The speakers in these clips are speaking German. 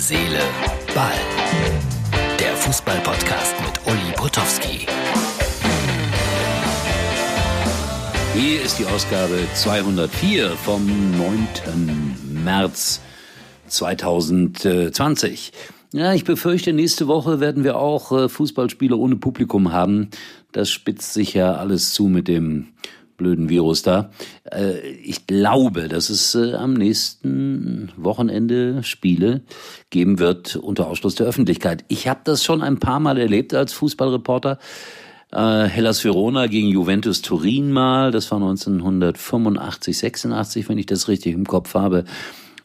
Seele, Ball. Der Fußball-Podcast mit Uli Potowski. Hier ist die Ausgabe 204 vom 9. März 2020. Ja, ich befürchte, nächste Woche werden wir auch äh, Fußballspiele ohne Publikum haben. Das spitzt sich ja alles zu mit dem blöden Virus da. Äh, ich glaube, dass es äh, am nächsten Wochenende Spiele geben wird unter Ausschluss der Öffentlichkeit. Ich habe das schon ein paar Mal erlebt als Fußballreporter. Hellas Verona gegen Juventus Turin mal, das war 1985, 86, wenn ich das richtig im Kopf habe.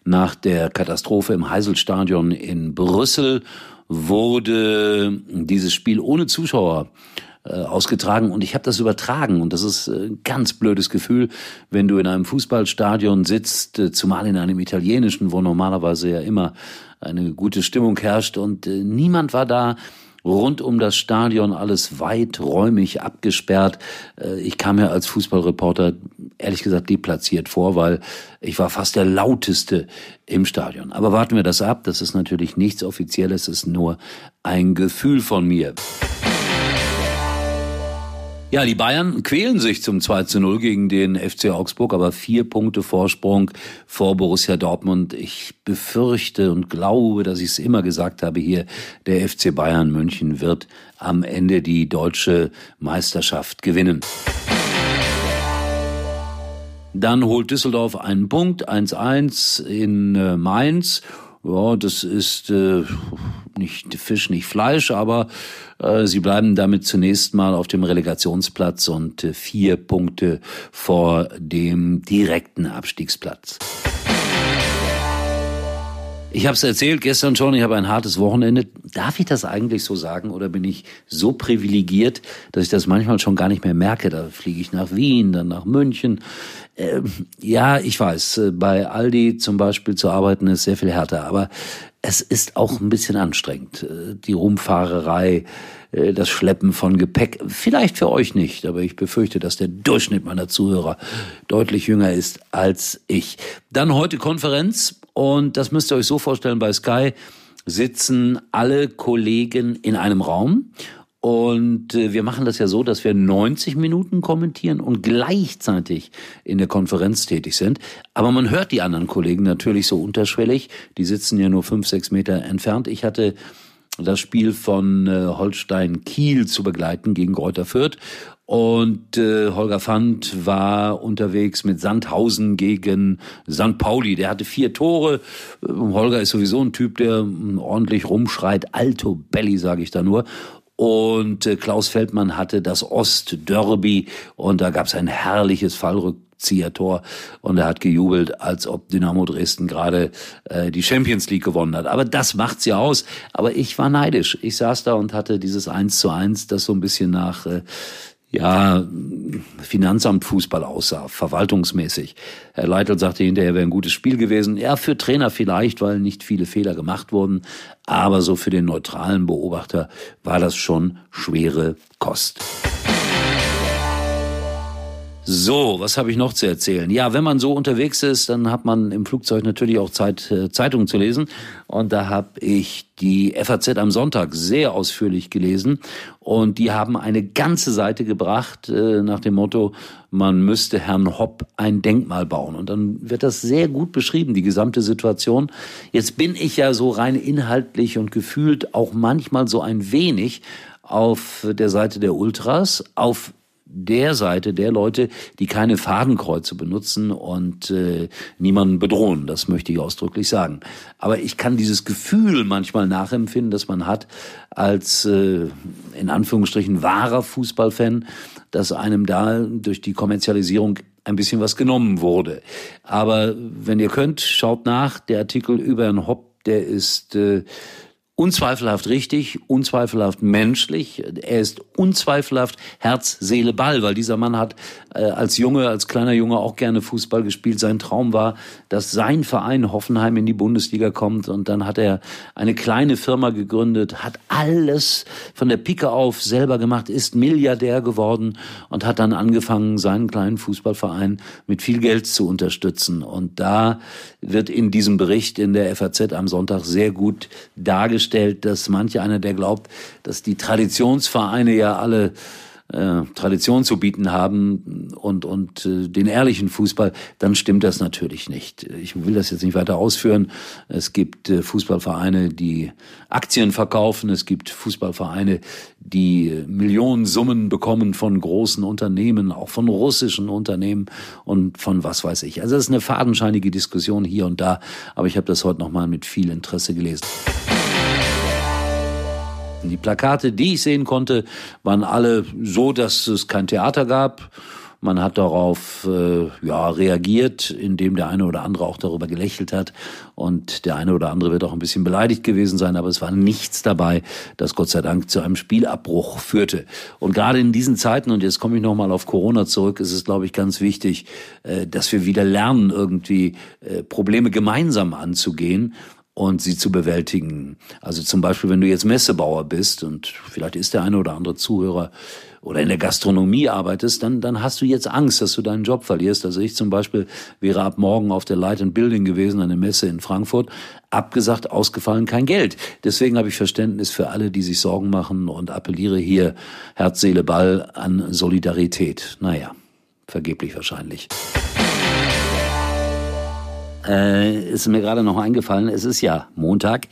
Nach der Katastrophe im Heiselstadion in Brüssel wurde dieses Spiel ohne Zuschauer äh, ausgetragen und ich habe das übertragen und das ist ein äh, ganz blödes Gefühl, wenn du in einem Fußballstadion sitzt, äh, zumal in einem italienischen, wo normalerweise ja immer eine gute Stimmung herrscht und niemand war da, rund um das Stadion alles weiträumig abgesperrt. Äh, ich kam mir als Fußballreporter ehrlich gesagt deplatziert vor, weil ich war fast der lauteste im Stadion. Aber warten wir das ab. Das ist natürlich nichts Offizielles, es ist nur ein Gefühl von mir. Ja, die Bayern quälen sich zum 2 zu 0 gegen den FC Augsburg, aber vier Punkte Vorsprung vor Borussia Dortmund. Ich befürchte und glaube, dass ich es immer gesagt habe hier, der FC Bayern München wird am Ende die deutsche Meisterschaft gewinnen. Dann holt Düsseldorf einen Punkt, 1-1 in äh, Mainz. Ja, das ist äh, nicht Fisch, nicht Fleisch, aber äh, sie bleiben damit zunächst mal auf dem Relegationsplatz und äh, vier Punkte vor dem direkten Abstiegsplatz. Ich habe es erzählt gestern schon, ich habe ein hartes Wochenende. Darf ich das eigentlich so sagen oder bin ich so privilegiert, dass ich das manchmal schon gar nicht mehr merke? Da fliege ich nach Wien, dann nach München. Ähm, ja, ich weiß, äh, bei Aldi zum Beispiel zu arbeiten ist sehr viel härter, aber es ist auch ein bisschen anstrengend. Äh, die Rumfahrerei, äh, das Schleppen von Gepäck. Vielleicht für euch nicht, aber ich befürchte, dass der Durchschnitt meiner Zuhörer deutlich jünger ist als ich. Dann heute Konferenz und das müsst ihr euch so vorstellen, bei Sky sitzen alle Kollegen in einem Raum und äh, wir machen das ja so, dass wir 90 Minuten kommentieren und gleichzeitig in der Konferenz tätig sind. Aber man hört die anderen Kollegen natürlich so unterschwellig. Die sitzen ja nur fünf, sechs Meter entfernt. Ich hatte das Spiel von äh, Holstein Kiel zu begleiten gegen Greuther Fürth. Und äh, Holger Fand war unterwegs mit Sandhausen gegen St. Pauli. Der hatte vier Tore. Holger ist sowieso ein Typ, der ordentlich rumschreit. Alto Belli, sage ich da nur. Und äh, Klaus Feldmann hatte das Ostderby und da gab es ein herrliches Fallrückziehertor und er hat gejubelt, als ob Dynamo Dresden gerade äh, die Champions League gewonnen hat. Aber das macht's ja aus. Aber ich war neidisch. Ich saß da und hatte dieses Eins zu eins, das so ein bisschen nach äh, ja, Finanzamt Fußball aussah, verwaltungsmäßig. Herr Leitl sagte hinterher, wäre ein gutes Spiel gewesen. Ja, für Trainer vielleicht, weil nicht viele Fehler gemacht wurden. Aber so für den neutralen Beobachter war das schon schwere Kost. So, was habe ich noch zu erzählen? Ja, wenn man so unterwegs ist, dann hat man im Flugzeug natürlich auch Zeit, äh, Zeitungen zu lesen. Und da habe ich die FAZ am Sonntag sehr ausführlich gelesen. Und die haben eine ganze Seite gebracht äh, nach dem Motto, man müsste Herrn Hopp ein Denkmal bauen. Und dann wird das sehr gut beschrieben, die gesamte Situation. Jetzt bin ich ja so rein inhaltlich und gefühlt auch manchmal so ein wenig auf der Seite der Ultras, auf der Seite der Leute, die keine Fadenkreuze benutzen und äh, niemanden bedrohen. Das möchte ich ausdrücklich sagen. Aber ich kann dieses Gefühl manchmal nachempfinden, das man hat als äh, in Anführungsstrichen wahrer Fußballfan, dass einem da durch die Kommerzialisierung ein bisschen was genommen wurde. Aber wenn ihr könnt, schaut nach. Der Artikel über Herrn Hopp, der ist äh, unzweifelhaft richtig, unzweifelhaft menschlich. Er ist unzweifelhaft Herz, Seele, Ball, weil dieser Mann hat äh, als Junge, als kleiner Junge auch gerne Fußball gespielt. Sein Traum war, dass sein Verein Hoffenheim in die Bundesliga kommt und dann hat er eine kleine Firma gegründet, hat alles von der Pike auf selber gemacht, ist Milliardär geworden und hat dann angefangen, seinen kleinen Fußballverein mit viel Geld zu unterstützen. Und da wird in diesem Bericht in der FAZ am Sonntag sehr gut dargestellt, feststellt, dass manche einer, der glaubt, dass die Traditionsvereine ja alle äh, Tradition zu bieten haben und, und äh, den ehrlichen Fußball, dann stimmt das natürlich nicht. Ich will das jetzt nicht weiter ausführen. Es gibt äh, Fußballvereine, die Aktien verkaufen. Es gibt Fußballvereine, die Millionensummen bekommen von großen Unternehmen, auch von russischen Unternehmen und von was weiß ich. Also es ist eine fadenscheinige Diskussion hier und da, aber ich habe das heute nochmal mit viel Interesse gelesen. Die Plakate, die ich sehen konnte, waren alle so, dass es kein Theater gab. Man hat darauf äh, ja reagiert, indem der eine oder andere auch darüber gelächelt hat und der eine oder andere wird auch ein bisschen beleidigt gewesen sein, aber es war nichts dabei, das Gott sei Dank zu einem Spielabbruch führte. Und gerade in diesen Zeiten und jetzt komme ich noch mal auf Corona zurück, ist es glaube ich ganz wichtig, äh, dass wir wieder lernen irgendwie äh, Probleme gemeinsam anzugehen und sie zu bewältigen. Also zum Beispiel, wenn du jetzt Messebauer bist und vielleicht ist der eine oder andere Zuhörer oder in der Gastronomie arbeitest, dann, dann hast du jetzt Angst, dass du deinen Job verlierst. Also ich zum Beispiel wäre ab morgen auf der Light and Building gewesen, eine Messe in Frankfurt, abgesagt, ausgefallen, kein Geld. Deswegen habe ich Verständnis für alle, die sich Sorgen machen und appelliere hier Herz, Seele, Ball an Solidarität. Naja, vergeblich wahrscheinlich äh, ist mir gerade noch eingefallen, es ist ja Montag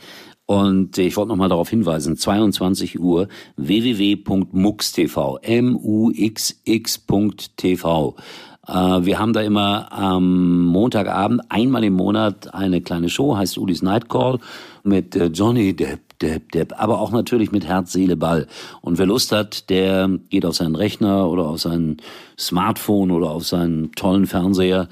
und ich wollte noch mal darauf hinweisen, 22 Uhr www.mux.tv, M-U-X-X.tv. Äh, wir haben da immer am Montagabend einmal im Monat eine kleine Show, heißt Ulis Night Call mit äh, Johnny Depp, Depp, Depp, aber auch natürlich mit Herz, Seele, Ball. Und wer Lust hat, der geht auf seinen Rechner oder auf sein Smartphone oder auf seinen tollen Fernseher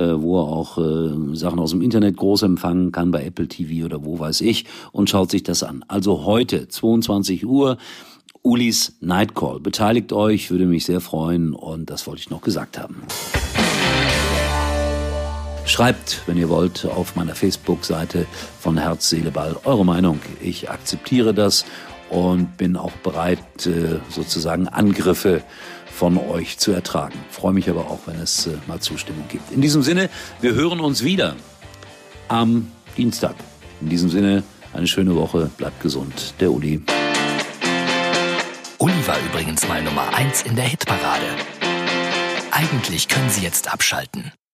wo er auch äh, Sachen aus dem Internet groß empfangen kann, bei Apple TV oder wo weiß ich, und schaut sich das an. Also heute, 22 Uhr, Ulis Nightcall. Beteiligt euch, würde mich sehr freuen und das wollte ich noch gesagt haben. Schreibt, wenn ihr wollt, auf meiner Facebook-Seite von Herz, Seele, Ball eure Meinung. Ich akzeptiere das und bin auch bereit, äh, sozusagen Angriffe von euch zu ertragen. Freue mich aber auch, wenn es äh, mal Zustimmung gibt. In diesem Sinne, wir hören uns wieder am Dienstag. In diesem Sinne, eine schöne Woche, bleibt gesund. Der Uli. Uli war übrigens mal Nummer 1 in der Hitparade. Eigentlich können Sie jetzt abschalten.